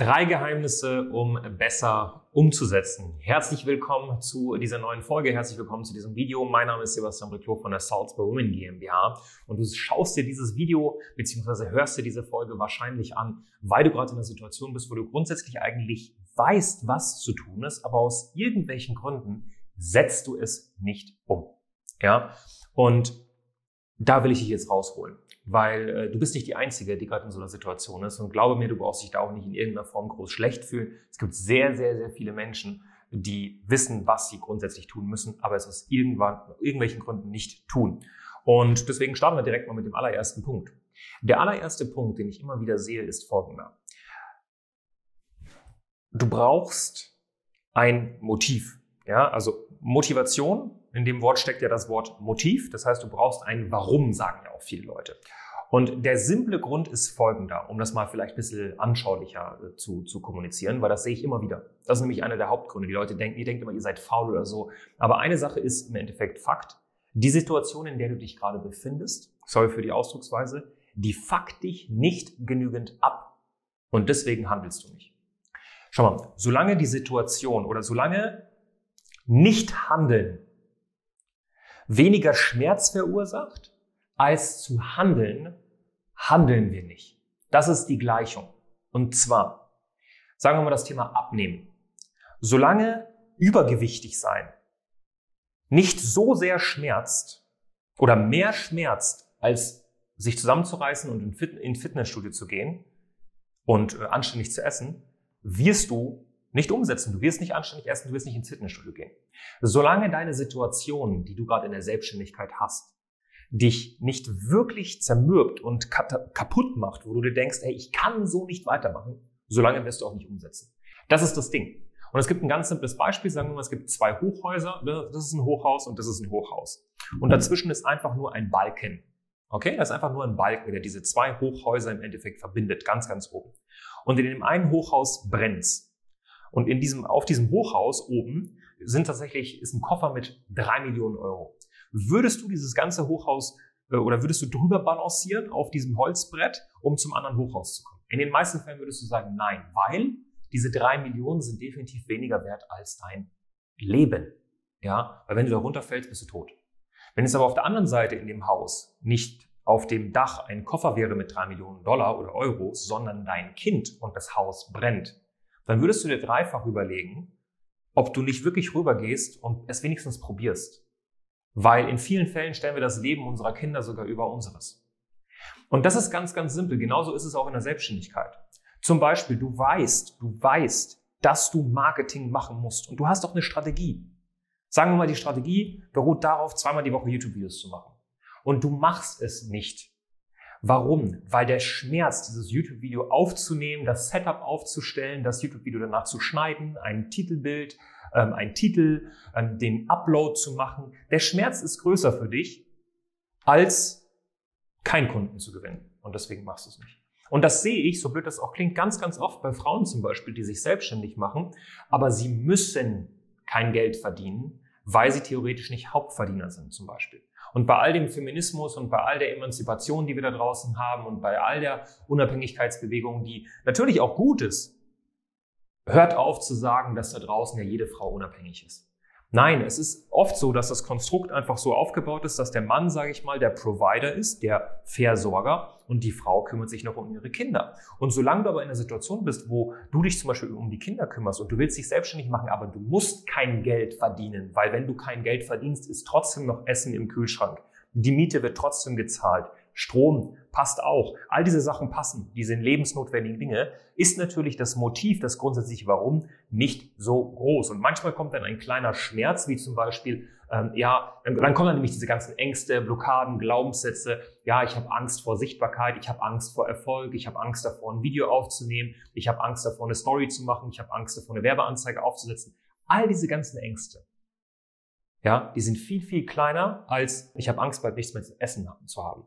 Drei Geheimnisse, um besser umzusetzen. Herzlich willkommen zu dieser neuen Folge. Herzlich willkommen zu diesem Video. Mein Name ist Sebastian Briclot von der Salzburg Women GmbH. Und du schaust dir dieses Video bzw. hörst dir diese Folge wahrscheinlich an, weil du gerade in einer Situation bist, wo du grundsätzlich eigentlich weißt, was zu tun ist, aber aus irgendwelchen Gründen setzt du es nicht um. Ja? Und da will ich dich jetzt rausholen weil äh, du bist nicht die Einzige, die gerade in so einer Situation ist. Und glaube mir, du brauchst dich da auch nicht in irgendeiner Form groß schlecht fühlen. Es gibt sehr, sehr, sehr viele Menschen, die wissen, was sie grundsätzlich tun müssen, aber es aus irgendwann, irgendwelchen Gründen nicht tun. Und deswegen starten wir direkt mal mit dem allerersten Punkt. Der allererste Punkt, den ich immer wieder sehe, ist folgender. Du brauchst ein Motiv. Ja, also Motivation, in dem Wort steckt ja das Wort Motiv. Das heißt, du brauchst ein Warum, sagen ja auch viele Leute. Und der simple Grund ist folgender, um das mal vielleicht ein bisschen anschaulicher äh, zu, zu kommunizieren, weil das sehe ich immer wieder. Das ist nämlich einer der Hauptgründe. Die Leute denken, ihr denkt immer, ihr seid faul oder so. Aber eine Sache ist im Endeffekt Fakt. Die Situation, in der du dich gerade befindest, sorry für die Ausdrucksweise, die fuckt dich nicht genügend ab. Und deswegen handelst du nicht. Schau mal, solange die Situation oder solange nicht handeln weniger Schmerz verursacht, als zu handeln, handeln wir nicht. Das ist die Gleichung. Und zwar, sagen wir mal das Thema Abnehmen. Solange übergewichtig sein nicht so sehr schmerzt oder mehr schmerzt, als sich zusammenzureißen und in Fit Fitnessstudio zu gehen und äh, anständig zu essen, wirst du nicht umsetzen. Du wirst nicht anständig essen, du wirst nicht ins Fitnessstudio gehen. Solange deine Situation, die du gerade in der Selbstständigkeit hast, dich nicht wirklich zermürbt und kaputt macht, wo du dir denkst, hey, ich kann so nicht weitermachen, solange wirst du auch nicht umsetzen. Das ist das Ding. Und es gibt ein ganz simples Beispiel, sagen wir mal, es gibt zwei Hochhäuser, ne, das ist ein Hochhaus und das ist ein Hochhaus. Und dazwischen ist einfach nur ein Balken. Okay, das ist einfach nur ein Balken, der diese zwei Hochhäuser im Endeffekt verbindet, ganz, ganz oben. Und in dem einen Hochhaus brennt's. Und in diesem, auf diesem Hochhaus oben sind tatsächlich, ist ein Koffer mit drei Millionen Euro. Würdest du dieses ganze Hochhaus äh, oder würdest du drüber balancieren auf diesem Holzbrett, um zum anderen Hochhaus zu kommen? In den meisten Fällen würdest du sagen, nein, weil diese drei Millionen sind definitiv weniger wert als dein Leben. Ja, weil wenn du da runterfällst, bist du tot. Wenn es aber auf der anderen Seite in dem Haus nicht auf dem Dach ein Koffer wäre mit drei Millionen Dollar oder Euro, sondern dein Kind und das Haus brennt, dann würdest du dir dreifach überlegen, ob du nicht wirklich rübergehst und es wenigstens probierst. Weil in vielen Fällen stellen wir das Leben unserer Kinder sogar über unseres. Und das ist ganz, ganz simpel. Genauso ist es auch in der Selbstständigkeit. Zum Beispiel, du weißt, du weißt, dass du Marketing machen musst und du hast doch eine Strategie. Sagen wir mal, die Strategie beruht darauf, zweimal die Woche YouTube-Videos zu machen. Und du machst es nicht. Warum? Weil der Schmerz, dieses YouTube-Video aufzunehmen, das Setup aufzustellen, das YouTube-Video danach zu schneiden, ein Titelbild, ähm, ein Titel, ähm, den Upload zu machen, der Schmerz ist größer für dich, als keinen Kunden zu gewinnen. Und deswegen machst du es nicht. Und das sehe ich, so blöd das auch klingt, ganz, ganz oft bei Frauen zum Beispiel, die sich selbstständig machen, aber sie müssen kein Geld verdienen, weil sie theoretisch nicht Hauptverdiener sind zum Beispiel. Und bei all dem Feminismus und bei all der Emanzipation, die wir da draußen haben und bei all der Unabhängigkeitsbewegung, die natürlich auch gut ist, hört auf zu sagen, dass da draußen ja jede Frau unabhängig ist. Nein, es ist oft so, dass das Konstrukt einfach so aufgebaut ist, dass der Mann, sage ich mal, der Provider ist, der Versorger und die Frau kümmert sich noch um ihre Kinder. Und solange du aber in einer Situation bist, wo du dich zum Beispiel um die Kinder kümmerst und du willst dich selbstständig machen, aber du musst kein Geld verdienen, weil wenn du kein Geld verdienst, ist trotzdem noch Essen im Kühlschrank. Die Miete wird trotzdem gezahlt. Strom passt auch. All diese Sachen passen, diese lebensnotwendigen Dinge, ist natürlich das Motiv, das grundsätzliche Warum nicht so groß. Und manchmal kommt dann ein kleiner Schmerz, wie zum Beispiel, ähm, ja, dann kommen dann nämlich diese ganzen Ängste, Blockaden, Glaubenssätze. Ja, ich habe Angst vor Sichtbarkeit, ich habe Angst vor Erfolg, ich habe Angst davor, ein Video aufzunehmen, ich habe Angst davor, eine Story zu machen, ich habe Angst davor, eine Werbeanzeige aufzusetzen. All diese ganzen Ängste. Ja, die sind viel, viel kleiner als ich habe Angst, bald nichts mehr zu essen zu haben.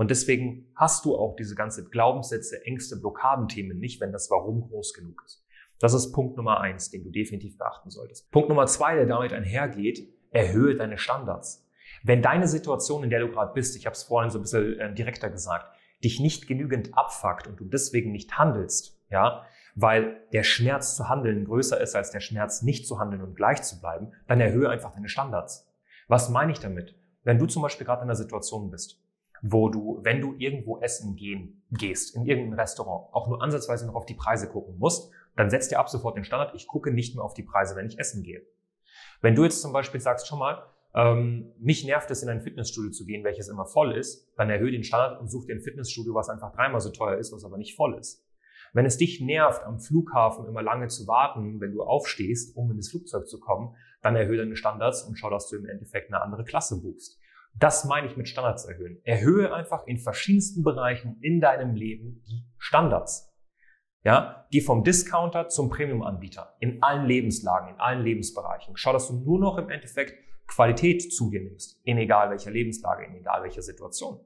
Und deswegen hast du auch diese ganze Glaubenssätze, Ängste, Blockadenthemen nicht, wenn das Warum groß genug ist. Das ist Punkt Nummer eins, den du definitiv beachten solltest. Punkt Nummer zwei, der damit einhergeht, erhöhe deine Standards. Wenn deine Situation, in der du gerade bist, ich habe es vorhin so ein bisschen äh, direkter gesagt, dich nicht genügend abfuckt und du deswegen nicht handelst, ja, weil der Schmerz zu handeln größer ist als der Schmerz nicht zu handeln und gleich zu bleiben, dann erhöhe einfach deine Standards. Was meine ich damit? Wenn du zum Beispiel gerade in einer Situation bist, wo du, wenn du irgendwo essen gehen gehst, in irgendein Restaurant, auch nur ansatzweise noch auf die Preise gucken musst, dann setzt dir ab sofort den Standard, ich gucke nicht mehr auf die Preise, wenn ich essen gehe. Wenn du jetzt zum Beispiel sagst, schon mal, ähm, mich nervt es, in ein Fitnessstudio zu gehen, welches immer voll ist, dann erhöhe den Standard und such dir ein Fitnessstudio, was einfach dreimal so teuer ist, was aber nicht voll ist. Wenn es dich nervt, am Flughafen immer lange zu warten, wenn du aufstehst, um in das Flugzeug zu kommen, dann erhöhe deine Standards und schau, dass du im Endeffekt eine andere Klasse buchst. Das meine ich mit Standards erhöhen. Erhöhe einfach in verschiedensten Bereichen in deinem Leben die Standards. Ja, die vom Discounter zum Premium-Anbieter. In allen Lebenslagen, in allen Lebensbereichen. Schau, dass du nur noch im Endeffekt Qualität zu dir nimmst. In egal welcher Lebenslage, in egal welcher Situation.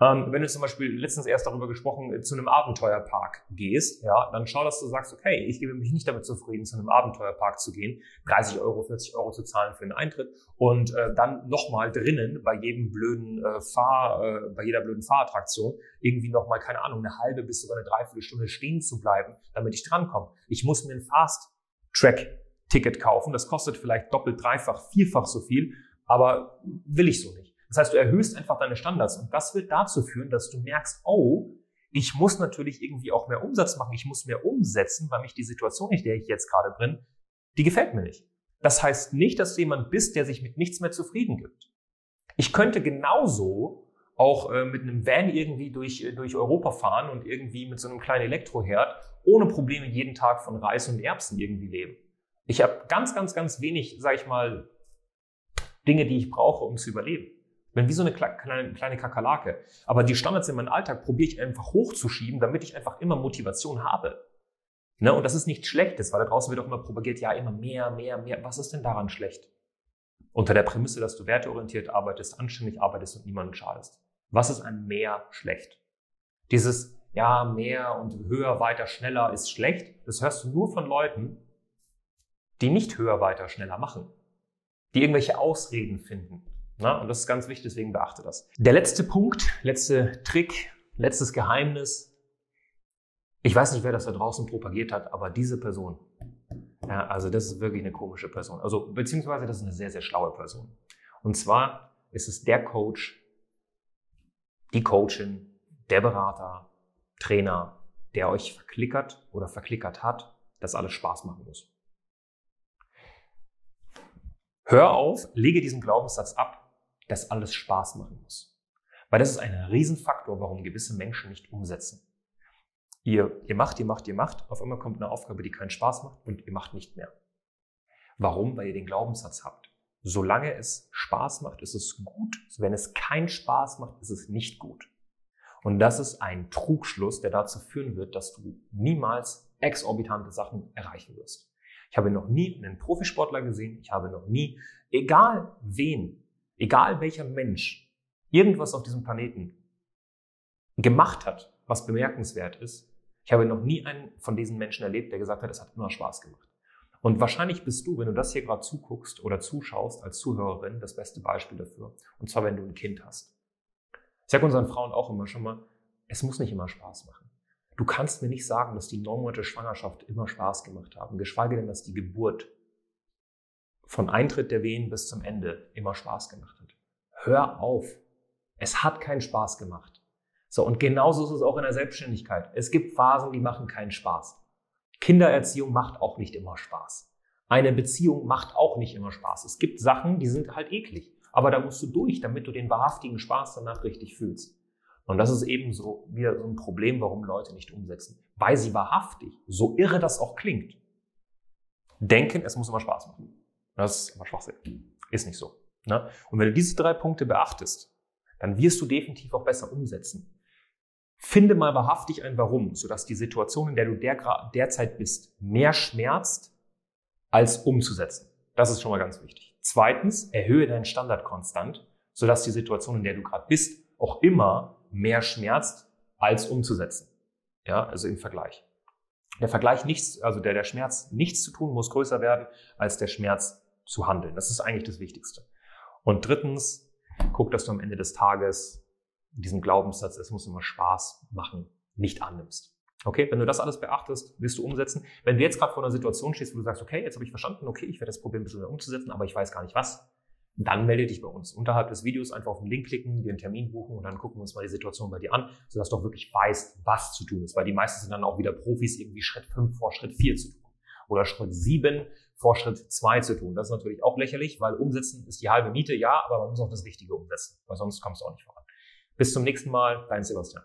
Ähm, wenn du zum Beispiel letztens erst darüber gesprochen, äh, zu einem Abenteuerpark gehst, ja, dann schau, dass du sagst, okay, ich gebe mich nicht damit zufrieden, zu einem Abenteuerpark zu gehen, 30 Euro, 40 Euro zu zahlen für den Eintritt und äh, dann nochmal drinnen bei jedem blöden äh, Fahr, äh, bei jeder blöden Fahrattraktion irgendwie nochmal, keine Ahnung, eine halbe bis sogar eine Dreiviertelstunde stehen zu bleiben, damit ich drankomme. Ich muss mir ein Fast-Track-Ticket kaufen. Das kostet vielleicht doppelt, dreifach, vierfach so viel, aber will ich so nicht. Das heißt, du erhöhst einfach deine Standards und das wird dazu führen, dass du merkst, oh, ich muss natürlich irgendwie auch mehr Umsatz machen, ich muss mehr umsetzen, weil mich die Situation, in der ich jetzt gerade bin, die gefällt mir nicht. Das heißt nicht, dass du jemand bist, der sich mit nichts mehr zufrieden gibt. Ich könnte genauso auch äh, mit einem Van irgendwie durch, äh, durch Europa fahren und irgendwie mit so einem kleinen Elektroherd ohne Probleme jeden Tag von Reis und Erbsen irgendwie leben. Ich habe ganz, ganz, ganz wenig, sag ich mal, Dinge, die ich brauche, um zu überleben bin wie so eine kleine, kleine Kakerlake. Aber die Standards in meinem Alltag probiere ich einfach hochzuschieben, damit ich einfach immer Motivation habe. Ne? Und das ist nichts Schlechtes, weil da draußen wird auch immer propagiert, ja, immer mehr, mehr, mehr. Was ist denn daran schlecht? Unter der Prämisse, dass du werteorientiert arbeitest, anständig arbeitest und niemandem schadest. Was ist ein mehr schlecht? Dieses, ja, mehr und höher, weiter, schneller ist schlecht, das hörst du nur von Leuten, die nicht höher, weiter, schneller machen. Die irgendwelche Ausreden finden, na, und das ist ganz wichtig, deswegen beachte das. Der letzte Punkt, letzte Trick, letztes Geheimnis. Ich weiß nicht, wer das da draußen propagiert hat, aber diese Person, ja, also das ist wirklich eine komische Person. Also, beziehungsweise das ist eine sehr, sehr schlaue Person. Und zwar ist es der Coach, die Coachin, der Berater, Trainer, der euch verklickert oder verklickert hat, dass alles Spaß machen muss. Hör auf, lege diesen Glaubenssatz ab, dass alles Spaß machen muss. Weil das ist ein Riesenfaktor, warum gewisse Menschen nicht umsetzen. Ihr, ihr macht, ihr macht, ihr macht, auf einmal kommt eine Aufgabe, die keinen Spaß macht und ihr macht nicht mehr. Warum? Weil ihr den Glaubenssatz habt. Solange es Spaß macht, ist es gut. Wenn es keinen Spaß macht, ist es nicht gut. Und das ist ein Trugschluss, der dazu führen wird, dass du niemals exorbitante Sachen erreichen wirst. Ich habe noch nie einen Profisportler gesehen, ich habe noch nie, egal wen, egal welcher Mensch irgendwas auf diesem Planeten gemacht hat, was bemerkenswert ist, ich habe noch nie einen von diesen Menschen erlebt, der gesagt hat, es hat immer Spaß gemacht. Und wahrscheinlich bist du, wenn du das hier gerade zuguckst oder zuschaust als Zuhörerin, das beste Beispiel dafür. Und zwar, wenn du ein Kind hast. Ich sage unseren Frauen auch immer schon mal, es muss nicht immer Spaß machen. Du kannst mir nicht sagen, dass die neun Monate Schwangerschaft immer Spaß gemacht haben, geschweige denn, dass die Geburt von Eintritt der Wehen bis zum Ende immer Spaß gemacht hat. Hör auf. Es hat keinen Spaß gemacht. So, und genauso ist es auch in der Selbstständigkeit. Es gibt Phasen, die machen keinen Spaß. Kindererziehung macht auch nicht immer Spaß. Eine Beziehung macht auch nicht immer Spaß. Es gibt Sachen, die sind halt eklig. Aber da musst du durch, damit du den wahrhaftigen Spaß danach richtig fühlst. Und das ist eben so wieder so ein Problem, warum Leute nicht umsetzen. Weil sie wahrhaftig, so irre das auch klingt, denken, es muss immer Spaß machen. Das ist aber Schwachsinn. Ist nicht so. Ne? Und wenn du diese drei Punkte beachtest, dann wirst du definitiv auch besser umsetzen. Finde mal wahrhaftig ein Warum, sodass die Situation, in der du der, derzeit bist, mehr schmerzt, als umzusetzen. Das ist schon mal ganz wichtig. Zweitens, erhöhe deinen Standard konstant, sodass die Situation, in der du gerade bist, auch immer mehr schmerzt, als umzusetzen. Ja, also im Vergleich. Der Vergleich nichts, also der, der Schmerz nichts zu tun, muss größer werden als der Schmerz zu handeln. Das ist eigentlich das Wichtigste. Und drittens, guck, dass du am Ende des Tages diesen Glaubenssatz, es muss immer Spaß machen, nicht annimmst. Okay, wenn du das alles beachtest, wirst du umsetzen. Wenn du jetzt gerade vor einer Situation stehst, wo du sagst, okay, jetzt habe ich verstanden, okay, ich werde das probieren, ein bisschen umzusetzen, aber ich weiß gar nicht was, dann melde dich bei uns. Unterhalb des Videos einfach auf den Link klicken, dir einen Termin buchen und dann gucken wir uns mal die Situation bei dir an, sodass du auch wirklich weißt, was zu tun ist. Weil die meisten sind dann auch wieder Profis, irgendwie Schritt 5 vor Schritt 4 zu tun. Oder Schritt 7 vor Schritt 2 zu tun. Das ist natürlich auch lächerlich, weil umsetzen ist die halbe Miete, ja, aber man muss auch das Richtige umsetzen, weil sonst kommst du auch nicht voran. Bis zum nächsten Mal, dein Sebastian.